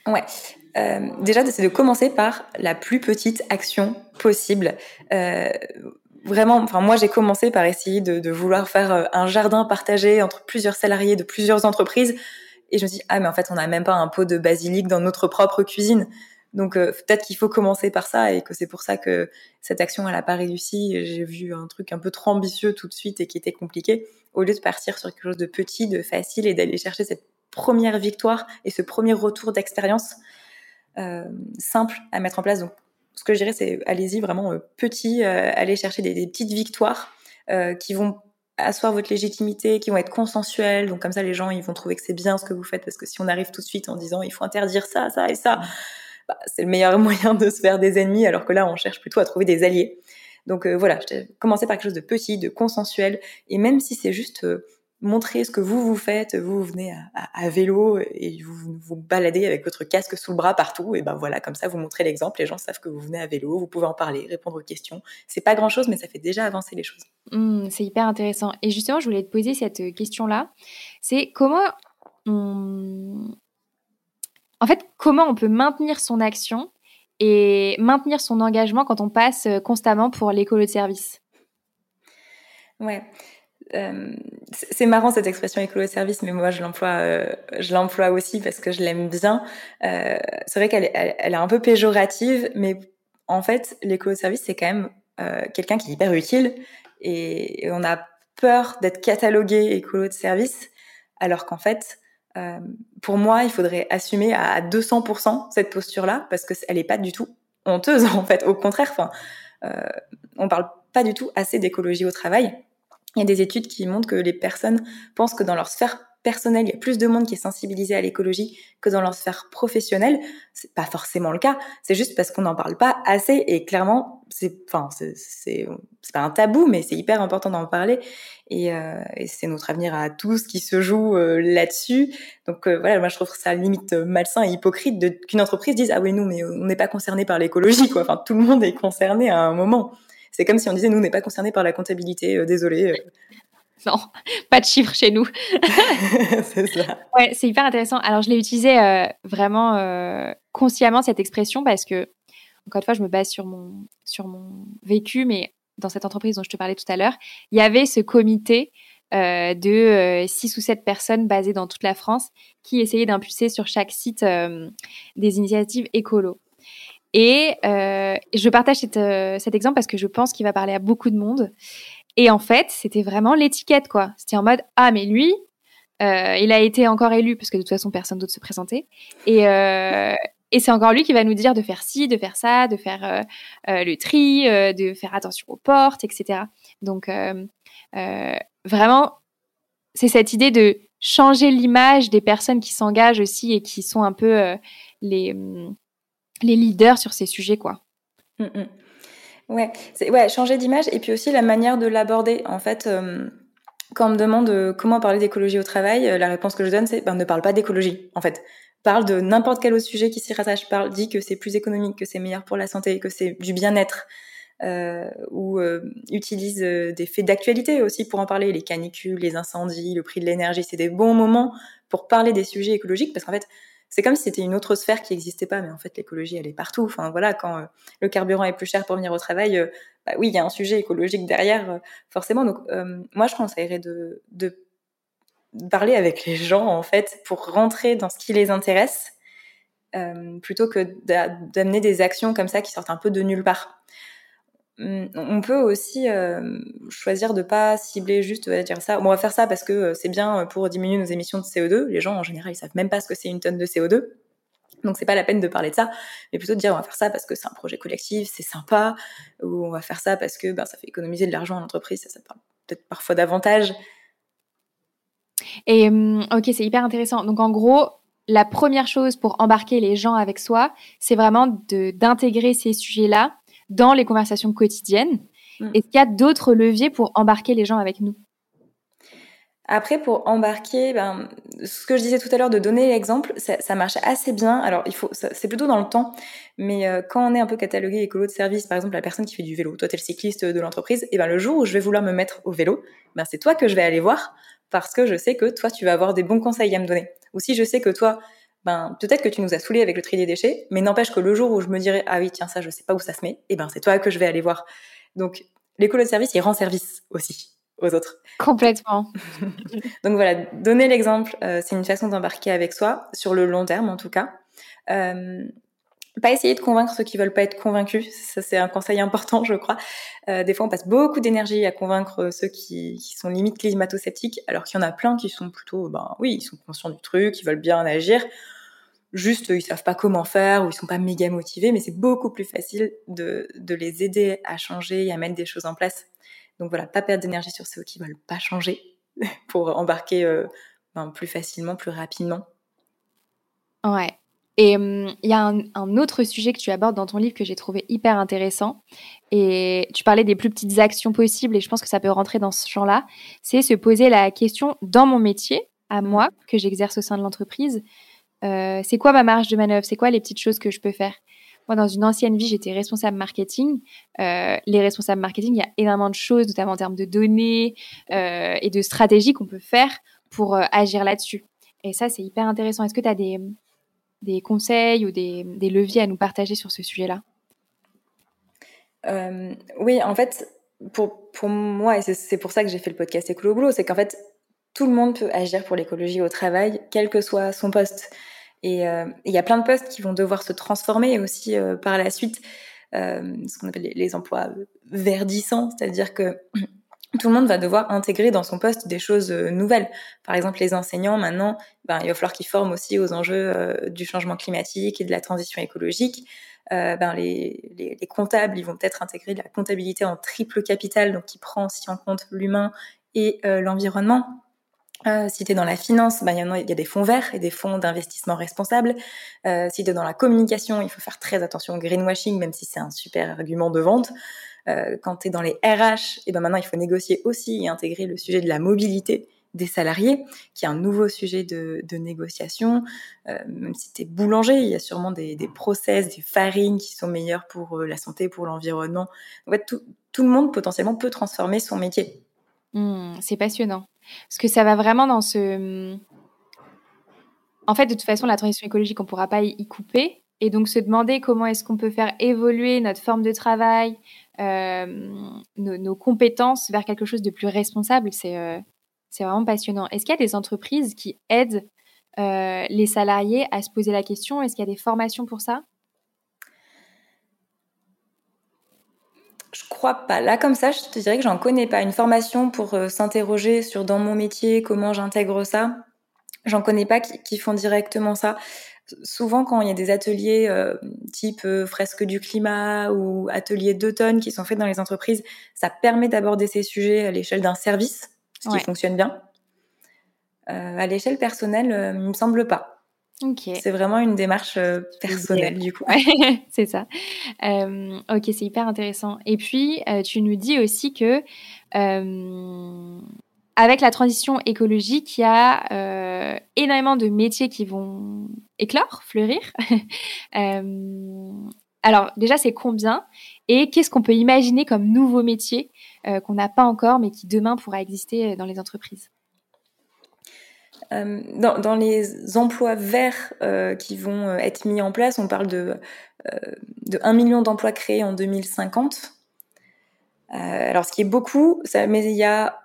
Ouais. Euh, déjà, c'est de commencer par la plus petite action possible. Euh, vraiment, enfin moi j'ai commencé par essayer de, de, vouloir faire euh, un jardin partagé entre plusieurs salariés de plusieurs entreprises, et je me dis ah mais en fait on n'a même pas un pot de basilic dans notre propre cuisine, donc euh, peut-être qu'il faut commencer par ça et que c'est pour ça que cette action elle a pas réussi. J'ai vu un truc un peu trop ambitieux tout de suite et qui était compliqué, au lieu de partir sur quelque chose de petit, de facile et d'aller chercher cette première victoire et ce premier retour d'expérience simple à mettre en place. Donc ce que je dirais, c'est allez-y vraiment euh, petit, euh, allez chercher des, petites victoires euh, qui vont asseoir votre légitimité, qui vont être consensuelles. Donc comme ça, les gens, ils vont trouver que c'est bien ce que vous faites, parce que si on arrive tout de suite en disant il faut interdire ça, ça et ça, bah, c'est le meilleur moyen de se faire des ennemis, alors que là, on cherche plutôt à trouver des alliés. Donc voilà, commencer par quelque chose de petit, de consensuel, et même si c'est juste montrer ce que vous vous faites. Vous, vous venez à, vélo et vous vous baladez avec votre casque sous le bras partout. Et ben voilà, comme ça, vous montrez l'exemple. Les gens savent que vous venez à vélo. Vous pouvez en parler, répondre aux questions. C'est pas grand chose, mais ça fait déjà avancer les choses. Mmh, c'est hyper intéressant. Et justement, je voulais te poser cette question-là. C'est comment on... En fait, comment on peut maintenir son action et maintenir son engagement quand on passe constamment pour l'écolo de service? Ouais. Euh, c'est marrant cette expression écolo-service, mais moi je l'emploie, euh, je l'emploie aussi parce que je l'aime bien. Euh, c'est vrai qu'elle elle, elle est un peu péjorative, mais en fait l'écolo-service c'est quand même quelqu'un qui est hyper utile et, on a peur d'être catalogué écolo de service, alors qu'en fait pour moi il faudrait assumer à 200% cette posture-là parce que elle est pas du tout honteuse en fait. Au contraire, enfin, on parle pas du tout assez d'écologie au travail. Il y a des études qui montrent que les personnes pensent que dans leur sphère personnelle, il y a plus de monde qui est sensibilisé à l'écologie que dans leur sphère professionnelle. C'est pas forcément le cas. C'est juste parce qu'on n'en parle pas assez et clairement, c'est, enfin, c'est, pas un tabou, mais c'est hyper important d'en parler et, euh, et, c'est notre avenir à tous qui se joue euh, là-dessus. Donc euh, voilà, moi je trouve ça limite malsain et hypocrite qu'une entreprise dise ah oui nous mais on n'est pas concerné par l'écologie quoi. Enfin tout le monde est concerné à un moment. C'est comme si on disait, nous, on n'est pas concerné par la comptabilité, euh, désolé. Euh. Non, pas de chiffres chez nous. c'est ça. Ouais, c'est hyper intéressant. Alors, je l'ai utilisé euh, vraiment consciemment, cette expression, parce que, encore une fois, je me base sur mon, sur mon vécu, mais dans cette entreprise dont je te parlais tout à l'heure, il y avait ce comité de six ou sept personnes basées dans toute la France qui essayaient d'impulser sur chaque site des initiatives écolo. Et euh, je partage euh, cet exemple parce que je pense qu'il va parler à beaucoup de monde. Et en fait, c'était vraiment l'étiquette, quoi. C'était en mode ah mais lui, euh, il a été encore élu parce que de toute façon personne d'autre se présentait. Et euh, et c'est encore lui qui va nous dire de faire ci, de faire ça, de faire euh, le tri, de faire attention aux portes, etc. Donc vraiment, c'est cette idée de changer l'image des personnes qui s'engagent aussi et qui sont un peu les, mm, les leaders sur ces sujets, quoi. Mmh, mmh. Ouais, ouais, changer d'image et puis aussi la manière de l'aborder. En fait, quand on me demande comment parler d'écologie au travail, la réponse que je donne, c'est ben, ne parle pas d'écologie, en fait parle de n'importe quel autre sujet qui s'y rattache, parle, dit que c'est plus économique, que c'est meilleur pour la santé, que c'est du bien-être, euh, ou euh, utilise euh, des faits d'actualité aussi pour en parler, les canicules, les incendies, le prix de l'énergie, c'est des bons moments pour parler des sujets écologiques, parce qu'en fait, c'est comme si c'était une autre sphère qui n'existait pas, mais en fait, l'écologie, elle est partout. Voilà, quand euh, le carburant est plus cher pour venir au travail, euh, bah oui, il y a un sujet écologique derrière, forcément. Donc, moi, je conseillerais de, de parler avec les gens en fait pour rentrer dans ce qui les intéresse euh, plutôt que d'amener des actions comme ça qui sortent un peu de nulle part. Hum, on peut aussi euh, choisir de pas cibler juste à dire ça. on va faire ça parce que euh, c'est bien pour diminuer nos émissions de CO2. Les gens en général ils savent même pas ce que c'est une tonne de CO2. Donc c'est pas la peine de parler de ça, mais plutôt de dire on va faire ça parce que c'est un projet collectif, c'est sympa, ou on va faire ça parce que ben, ça fait économiser de l'argent à l'entreprise, ça, ça parle peut-être parfois davantage. Et hum, ok, c'est hyper intéressant. Donc en gros, la première chose pour embarquer les gens avec soi, c'est vraiment d'intégrer ces sujets-là dans les conversations quotidiennes. Mm. Est-ce qu'il y a d'autres leviers pour embarquer les gens avec nous? Après, pour embarquer, ben, ce que je disais tout à l'heure de donner l'exemple, ça, marche assez bien. Alors, il faut, c'est plutôt dans le temps, mais euh, quand on est un peu catalogué écolo de service, par exemple, la personne qui fait du vélo, toi, t'es le cycliste de l'entreprise, et ben le jour où je vais vouloir me mettre au vélo, ben c'est toi que je vais aller voir parce que je sais que toi, tu vas avoir des bons conseils à me donner. Ou si je sais que toi, ben, peut-être que tu nous as saoulés avec le tri des déchets, mais n'empêche que le jour où je me dirais, ah oui, tiens, ça, je sais pas où ça se met, et eh ben, c'est toi que je vais aller voir. Donc, l'écolo de service, il rend service aussi aux autres. Complètement. Donc voilà, donner l'exemple, euh, c'est une façon d'embarquer avec soi, sur le long terme en tout cas. Euh, pas essayer de convaincre ceux qui veulent pas être convaincus. Ça, c'est un conseil important, je crois. Euh, des fois, on passe beaucoup d'énergie à convaincre ceux qui, sont limite climato-sceptiques, alors qu'il y en a plein qui sont plutôt, ben oui, ils sont conscients du truc, ils veulent bien agir. Juste, ils savent pas comment faire ou ils sont pas méga motivés, mais c'est beaucoup plus facile de, de les aider à changer et à mettre des choses en place. Donc voilà, pas perdre d'énergie sur ceux qui veulent pas changer pour embarquer euh, ben, plus facilement, plus rapidement. Ouais, et hum, il y a un, autre sujet que tu abordes dans ton livre que j'ai trouvé hyper intéressant. Et tu parlais des plus petites actions possibles, et je pense que ça peut rentrer dans ce champ-là. C'est se poser la question dans mon métier, à moi, que j'exerce au sein de l'entreprise, euh, c'est quoi ma marge de manœuvre? C'est quoi les petites choses que je peux faire? Moi, dans une ancienne vie, j'étais responsable marketing. Euh, les responsables marketing, il y a énormément de choses, notamment en termes de données euh, et de stratégies qu'on peut faire pour agir là-dessus. Et ça, c'est hyper intéressant. Est-ce que tu as des, des conseils ou des, leviers à nous partager sur ce sujet-là euh, Oui, en fait, pour, pour moi, et c'est pour ça que j'ai fait le podcast Écolo Boulot, c'est qu'en fait, tout le monde peut agir pour l'écologie au travail, quel que soit son poste. Et euh, il y a plein de postes qui vont devoir se transformer aussi euh, par la suite, ce qu'on appelle les emplois verdissants, c'est-à-dire que tout le monde va devoir intégrer dans son poste des choses euh, nouvelles. Par exemple, les enseignants, maintenant, ben, il va falloir qu'ils forment aussi aux enjeux euh, du changement climatique et de la transition écologique. Euh, ben, les, les, les, comptables, ils vont peut-être intégrer la comptabilité en triple capital, donc qui prend aussi en compte l'humain et l'environnement. Si tu es dans la finance, ben, il y, a des fonds verts et des fonds d'investissement responsables. Euh, si tu es dans la communication, il faut faire très attention au greenwashing, même si c'est un super argument de vente. Euh, quand tu es dans les RH, et ben maintenant il faut négocier aussi et intégrer le sujet de la mobilité des salariés, qui est un nouveau sujet de, négociation. Euh, même si tu es boulanger, il y a sûrement des, process, des farines qui sont meilleures pour euh, la santé, pour l'environnement. En fait, tout, le monde potentiellement peut transformer son métier. Mmh, c'est passionnant. Parce que ça va vraiment dans ce... En fait, de toute façon, la transition écologique, on ne pourra pas y couper. Et donc, se demander comment est-ce qu'on peut faire évoluer notre forme de travail, euh, nos, compétences vers quelque chose de plus responsable, c'est euh, vraiment passionnant. Est-ce qu'il y a des entreprises qui aident euh, les salariés à se poser la question? Est-ce qu'il y a des formations pour ça? Je crois pas. Là, comme ça, je te dirais que j'en connais pas. Une formation pour s'interroger sur dans mon métier, comment j'intègre ça. J'en connais pas qui, font directement ça. Souvent, quand il y a des ateliers euh, type euh, fresque du climat ou ateliers d'automne qui sont faits dans les entreprises, ça permet d'aborder ces sujets à l'échelle d'un service, ce qui fonctionne bien. Euh, à l'échelle personnelle, il me semble pas. C'est vraiment une démarche personnelle, du coup. c'est ça. ok, c'est hyper intéressant. Et puis, tu nous dis aussi que avec la transition écologique, il y a euh, énormément de métiers qui vont éclore, fleurir. euh, alors déjà, c'est combien Et qu'est-ce qu'on peut imaginer comme nouveaux métiers euh, qu'on n'a pas encore, mais qui demain pourra exister dans les entreprises? Dans, les emplois verts qui vont être mis en place, on parle de, de 1 million d'emplois créés en 2050. alors, ce qui est beaucoup, mais il y a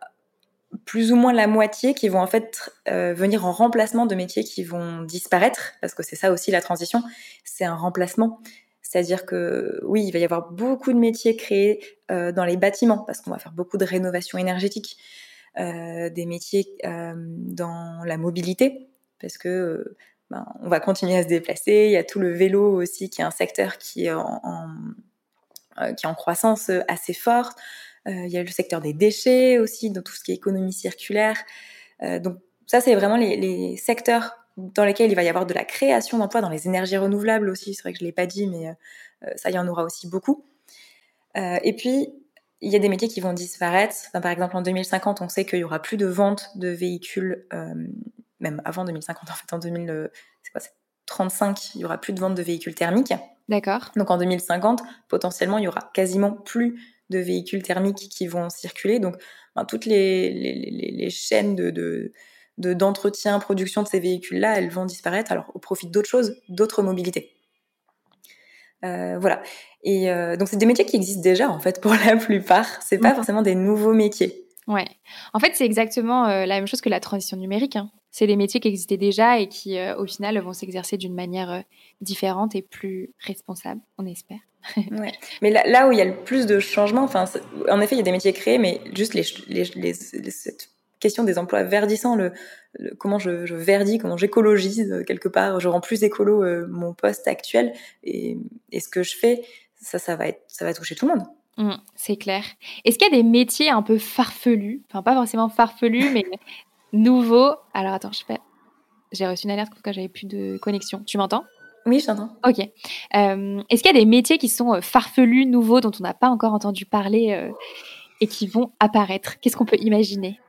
plus ou moins la moitié qui vont en fait euh, venir en remplacement de métiers qui vont disparaître, parce que c'est ça aussi la transition, c'est un remplacement. C'est-à-dire que oui, il va y avoir beaucoup de métiers créés euh, dans les bâtiments, parce qu'on va faire beaucoup de rénovation énergétique, euh, des métiers dans la mobilité, parce que ben, on va continuer à se déplacer. Il y a tout le vélo aussi, qui est un secteur qui est en, qui est en croissance assez forte. Euh, il y a le secteur des déchets aussi, dans tout ce qui est économie circulaire. Euh, donc ça, c'est vraiment les, les, secteurs dans lesquels il va y avoir de la création d'emplois, dans les énergies renouvelables aussi. C'est vrai que je l'ai pas dit, mais euh, ça, il y en aura aussi beaucoup. et puis, il y a des métiers qui vont disparaître. par exemple, en 2050, on sait qu'il y aura plus de ventes de véhicules, même avant 2050, en fait, en 2000, c'est quoi, 35, il y aura plus de ventes de véhicules thermiques. D'accord. Donc en 2050, potentiellement, il y aura quasiment plus de véhicules thermiques qui vont circuler. Donc, ben, toutes les, les, les, chaînes de, d'entretien, production de ces véhicules-là, elles vont disparaître, alors au profit d'autres choses, d'autres mobilités. Euh, voilà. Et euh, donc c'est des métiers qui existent déjà en fait pour la plupart. C'est pas forcément des nouveaux métiers. Ouais. En fait, c'est exactement euh, la même chose que la transition numérique. Hein. C'est des métiers qui existaient déjà et qui, au final, vont s'exercer d'une manière différente et plus responsable, on espère. ouais. Mais là, où il y a le plus de changements, en effet, il y a des métiers créés, mais juste les, cette question des emplois verdissants, le, comment je, verdis, comment j'écologise euh, quelque part, je rends plus écolo euh, mon poste actuel et, ce que je fais, ça, ça va toucher tout le monde. Mmh, c'est clair. Est-ce qu'il y a des métiers un peu farfelus, enfin pas forcément farfelus, mais nouveaux Alors attends, je sais pas. J'ai reçu une alerte quand j'avais plus de connexion. Tu m'entends? Oui, j'entends. Ok. Euh, est-ce qu'il y a des métiers qui sont euh, farfelus, nouveaux, dont on n'a pas encore entendu parler euh, et qui vont apparaître? Qu'est-ce qu'on peut imaginer?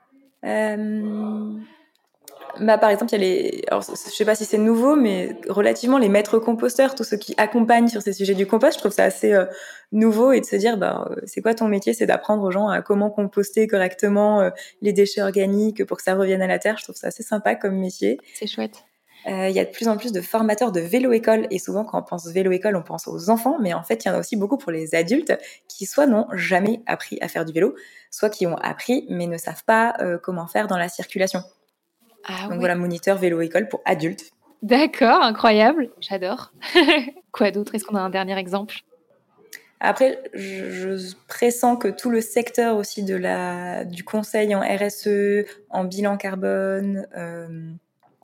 Bah, par exemple, il y a les. Alors, je sais pas si c'est nouveau, mais relativement les maîtres composteurs, tous ceux qui accompagnent sur ces sujets du compost, je trouve ça assez nouveau et de se dire, bah, c'est quoi ton métier? C'est d'apprendre aux gens à comment composter correctement les déchets organiques pour que ça revienne à la terre. Je trouve ça assez sympa comme métier. C'est chouette. Euh, il y a de plus en plus de formateurs de vélo-école. Et souvent, quand on pense vélo-école, on pense aux enfants. Mais en fait, il y en a aussi beaucoup pour les adultes qui soit n'ont jamais appris à faire du vélo, soit qui ont appris mais ne savent pas euh, comment faire dans la circulation. Ah, Donc voilà, moniteur vélo-école pour adultes. D'accord, incroyable. J'adore. Quoi d'autre? Est-ce qu'on a un dernier exemple? Après, je, pressens que tout le secteur aussi de la, du conseil en RSE, en bilan carbone, euh,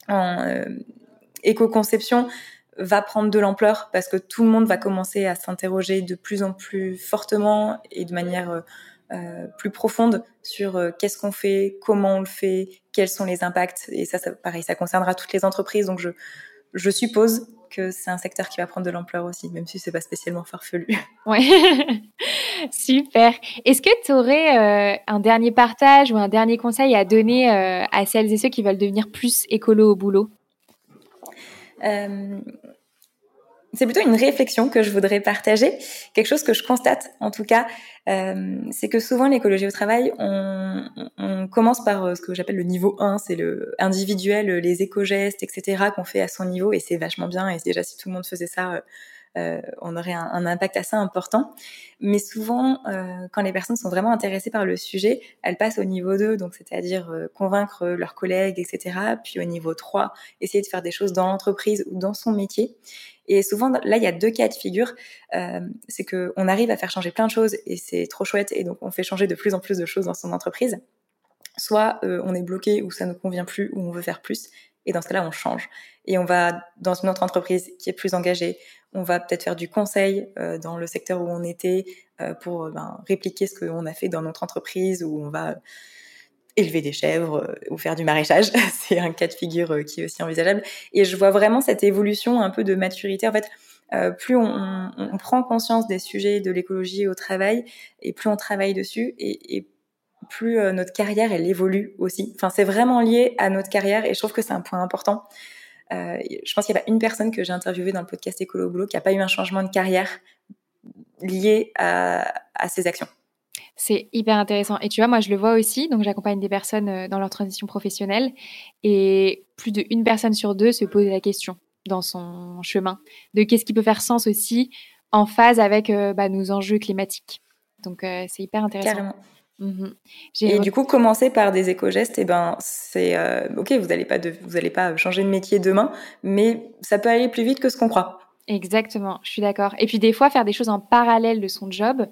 en euh, éco-conception va prendre de l'ampleur parce que tout le monde va commencer à s'interroger de plus en plus fortement et de manière euh, euh plus profonde sur euh, qu'est-ce qu'on fait, comment on le fait, quels sont les impacts. Et ça, ça, pareil, ça concernera toutes les entreprises. Donc, je, je suppose que c'est un secteur qui va prendre de l'ampleur aussi, même si c'est pas spécialement farfelu. Ouais, super. Est-ce que tu aurais euh, un dernier partage ou un dernier conseil à donner à celles et ceux qui veulent devenir plus écolo au boulot? C'est plutôt une réflexion que je voudrais partager, quelque chose que je constate en tout cas, euh, c'est que souvent l'écologie au travail, on, on commence par euh, ce que j'appelle le niveau 1, c'est le individuel, les éco-gestes, etc. qu'on fait à son niveau et c'est vachement bien et déjà si tout le monde faisait ça, euh, on aurait un, un, impact assez important. Mais souvent, euh, quand les personnes sont vraiment intéressées par le sujet, elles passent au niveau 2, donc c'est-à-dire euh, convaincre leurs collègues, etc. Puis au niveau 3, essayer de faire des choses dans l'entreprise ou dans son métier. Et souvent, là, il y a deux cas de figure. Euh, c'est qu'on arrive à faire changer plein de choses et c'est trop chouette et donc on fait changer de plus en plus de choses dans son entreprise. Soit euh, on est bloqué ou ça ne convient plus ou on veut faire plus Et dans ce cas-là, on change. Et on va dans une autre entreprise qui est plus engagée. On va peut-être faire du conseil euh, dans le secteur où on était euh, pour ben, répliquer ce qu'on a fait dans notre entreprise, où on va élever des chèvres ou faire du maraîchage. C'est un cas de figure qui est aussi envisageable. Et je vois vraiment cette évolution un peu de maturité. En fait, euh, plus on, prend conscience des sujets de l'écologie au travail et plus on travaille dessus et, et plus euh, notre carrière elle évolue aussi. Enfin, c'est vraiment lié à notre carrière et je trouve que c'est un point important. Euh, je pense qu'il n'y a pas une personne que j'ai interviewée dans le podcast Écolo Boulot qui n'a pas eu un changement de carrière lié à, à ces actions. C'est hyper intéressant. Et tu vois, moi, je le vois aussi. Donc, j'accompagne des personnes euh, dans leur transition professionnelle. Et plus d'une personne sur deux se pose la question dans son chemin, de qu'est-ce qui peut faire sens aussi en phase avec euh, bah, nos enjeux climatiques. Donc euh, c'est hyper intéressant. Carrément. Mhm. Et du coup, commencer par des éco-gestes, eh ben, c'est euh, ok, vous n'allez pas, vous allez pas changer de métier demain, mais ça peut aller plus vite que ce qu'on croit. Exactement, je suis d'accord. Et puis des fois, faire des choses en parallèle de son job,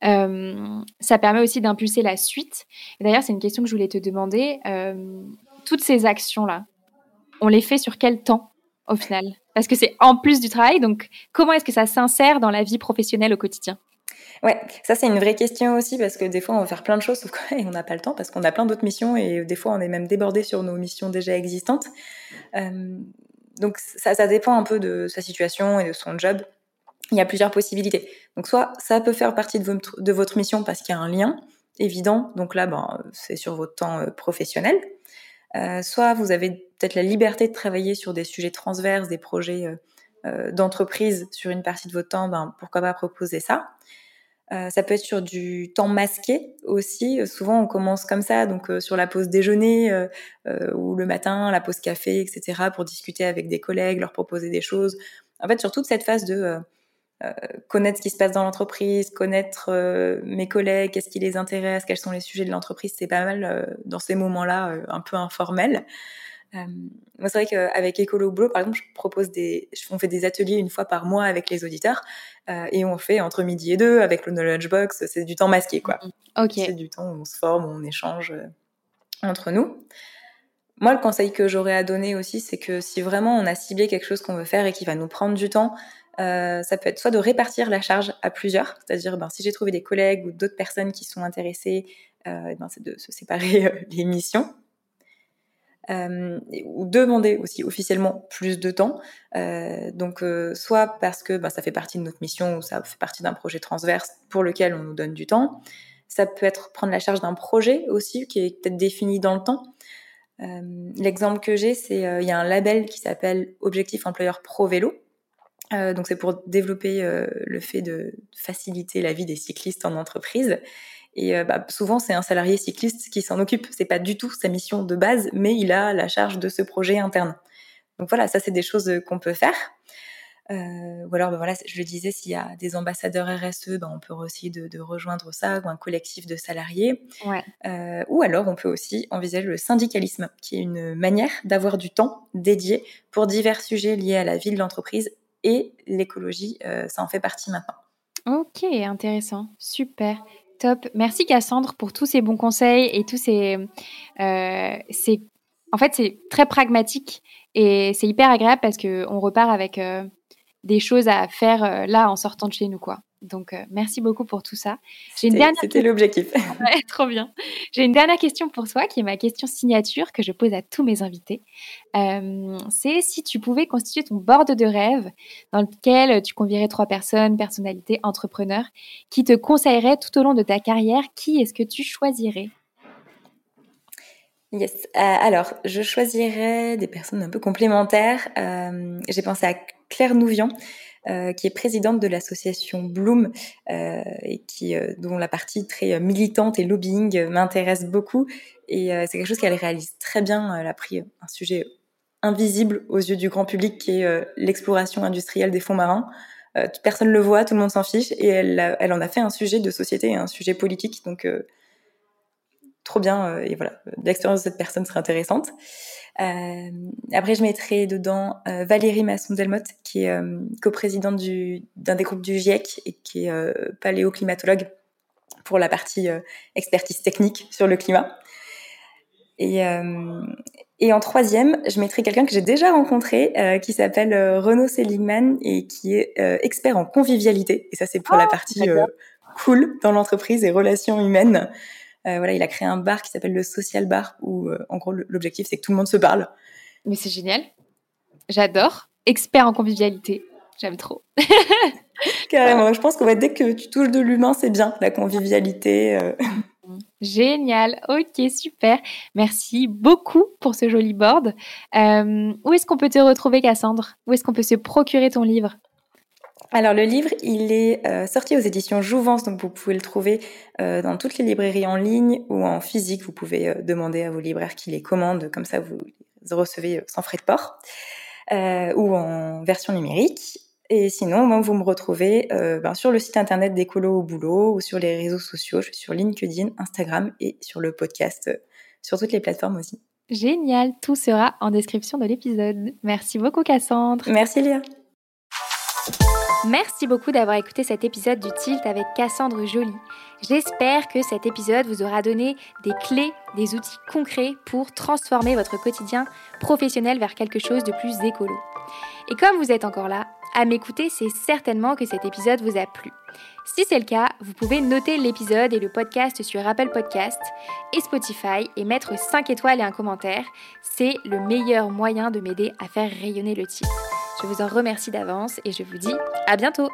ça permet aussi d'impulser la suite. D'ailleurs, c'est une question que je voulais te demander. toutes ces actions-là, on les fait sur quel temps au final? Parce que c'est en plus du travail, donc comment est-ce que ça s'insère dans la vie professionnelle au quotidien? Ouais, ça c'est une vraie question aussi parce que des fois on va faire plein de choses sauf qu'on n'a pas le temps parce qu'on a plein d'autres missions et des fois on est même débordé sur nos missions déjà existantes. Donc ça, dépend un peu de sa situation et de son job. Il y a plusieurs possibilités. Donc soit ça peut faire partie de votre, mission parce qu'il y a un lien évident, donc là ben, c'est sur votre temps euh, professionnel. Euh, soit vous avez peut-être la liberté de travailler sur des sujets transverses, des projets euh, d'entreprise sur une partie de votre temps, ben, pourquoi pas proposer ça. Ça peut être sur du temps masqué aussi. Souvent, on commence comme ça, donc sur la pause déjeuner ou le matin, la pause café, etc., pour discuter avec des collègues, leur proposer des choses. En fait, sur toute cette phase de euh, connaître ce qui se passe dans l'entreprise, connaître euh, mes collègues, qu'est-ce qui les intéresse, quels sont les sujets de l'entreprise, c'est pas mal euh, dans ces moments-là un peu informels. Moi, c'est vrai qu'avec Écolo Boulot, par exemple, je propose des, on fait des ateliers une fois par mois avec les auditeurs, et on fait entre midi et deux avec le Knowledge Box. C'est du temps masqué, quoi. Mm-hmm. Ok. C'est du temps où on se forme, où on échange entre nous. Moi, le conseil que j'aurais à donner aussi, c'est que si vraiment on a ciblé quelque chose qu'on veut faire et qui va nous prendre du temps, euh, ça peut être soit de répartir la charge à plusieurs, c'est-à-dire ben, si j'ai trouvé des collègues ou d'autres personnes qui sont intéressées, euh, ben, c'est de se séparer euh, les missions. Euh, ou demander aussi officiellement plus de temps. Euh, donc, soit parce que ben, ça fait partie de notre mission ou ça fait partie d'un projet transverse pour lequel on nous donne du temps. Ça peut être prendre la charge d'un projet aussi qui est peut-être défini dans le temps. L'exemple que j'ai, c'est il y a un label qui s'appelle Objectif Employeur Pro Vélo euh, donc c'est pour développer euh, le fait de faciliter la vie des cyclistes en entreprise. Et euh, bah, souvent c'est un salarié cycliste qui s'en occupe. C'est pas du tout sa mission de base, mais il a la charge de ce projet interne. Donc voilà, ça c'est des choses qu'on peut faire. ou alors, bah, voilà, je le disais, s'il y a des ambassadeurs RSE, bah, on peut aussi de, de, rejoindre ça ou un collectif de salariés. Ouais. ou alors, on peut aussi envisager le syndicalisme, qui est une manière d'avoir du temps dédié pour divers sujets liés à la vie de l'entreprise et l'écologie, euh, ça en fait partie maintenant. Ok, intéressant, super. Merci Cassandre pour tous ces bons conseils et tous ces, euh, en fait c'est très pragmatique et c'est hyper agréable parce que on repart avec euh, des choses à faire là en sortant de chez nous quoi. Donc, euh, merci beaucoup pour tout ça. C'était l'objectif. ouais, trop bien. J'ai une dernière question pour toi, qui est ma question signature que je pose à tous mes invités. Euh, c'est si tu pouvais constituer ton board de rêve dans lequel tu convierais trois personnes, personnalités, entrepreneurs, qui te conseilleraient tout au long de ta carrière, qui est-ce que tu choisirais? Yes. Euh, alors, je choisirais des personnes un peu complémentaires. J'ai pensé à Claire Nouvian. Euh, qui est présidente de l'association Bloom euh, et qui euh, dont la partie très militante et lobbying m'intéresse beaucoup et c'est quelque chose qu'elle réalise très bien. Elle a pris un sujet invisible aux yeux du grand public qui est l'exploration industrielle des fonds marins. personne ne le voit, tout le monde s'en fiche et elle, elle en a fait un sujet de société un sujet politique donc trop bien et voilà l'expérience de cette personne serait intéressante. Euh, après, je mettrai dedans euh, Valérie Masson-Delmotte, qui est euh, coprésidente d'un des groupes du GIEC et qui est paléoclimatologue pour la partie expertise technique sur le climat. Et, Et en troisième, je mettrai quelqu'un que j'ai déjà rencontré, euh, qui s'appelle euh, Renaud Seligman et qui est euh, expert en convivialité. Et ça, c'est pour la ah, partie cool dans l'entreprise et relations humaines. Voilà, il a créé un bar qui s'appelle le Social Bar, où en gros l'objectif c'est que tout le monde se parle. Mais c'est génial. J'adore. Expert en convivialité. J'aime trop. Carrément. Je pense que dès que tu touches de l'humain, c'est bien, la convivialité. Génial, ok, super. Merci beaucoup pour ce joli board. Euh, où est-ce qu'on peut te retrouver, Cassandre? Où est-ce qu'on peut se procurer ton livre? Alors le livre, il est euh, sorti aux éditions Jouvence, donc vous pouvez le trouver euh, dans toutes les librairies en ligne ou en physique. Vous pouvez demander à vos libraires qui les commandent, comme ça vous les recevez sans frais de port, ou en version numérique. Et sinon, vous me retrouvez euh, ben, sur le site internet d'Écolo au boulot ou sur les réseaux sociaux. Je suis sur LinkedIn, Instagram et sur le podcast, euh, sur toutes les plateformes aussi. Génial, tout sera en description de l'épisode. Merci beaucoup Cassandre. Merci Léa. Merci beaucoup d'avoir écouté cet épisode du Tilt avec Cassandre Joly. J'espère que cet épisode vous aura donné des clés, des outils concrets pour transformer votre quotidien professionnel vers quelque chose de plus écolo. Et comme vous êtes encore là, à m'écouter, c'est certainement que cet épisode vous a plu. Si c'est le cas, vous pouvez noter l'épisode et le podcast sur Apple Podcast et Spotify et mettre 5 étoiles et un commentaire. C'est le meilleur moyen de m'aider à faire rayonner le titre. Je vous en remercie d'avance et je vous dis à bientôt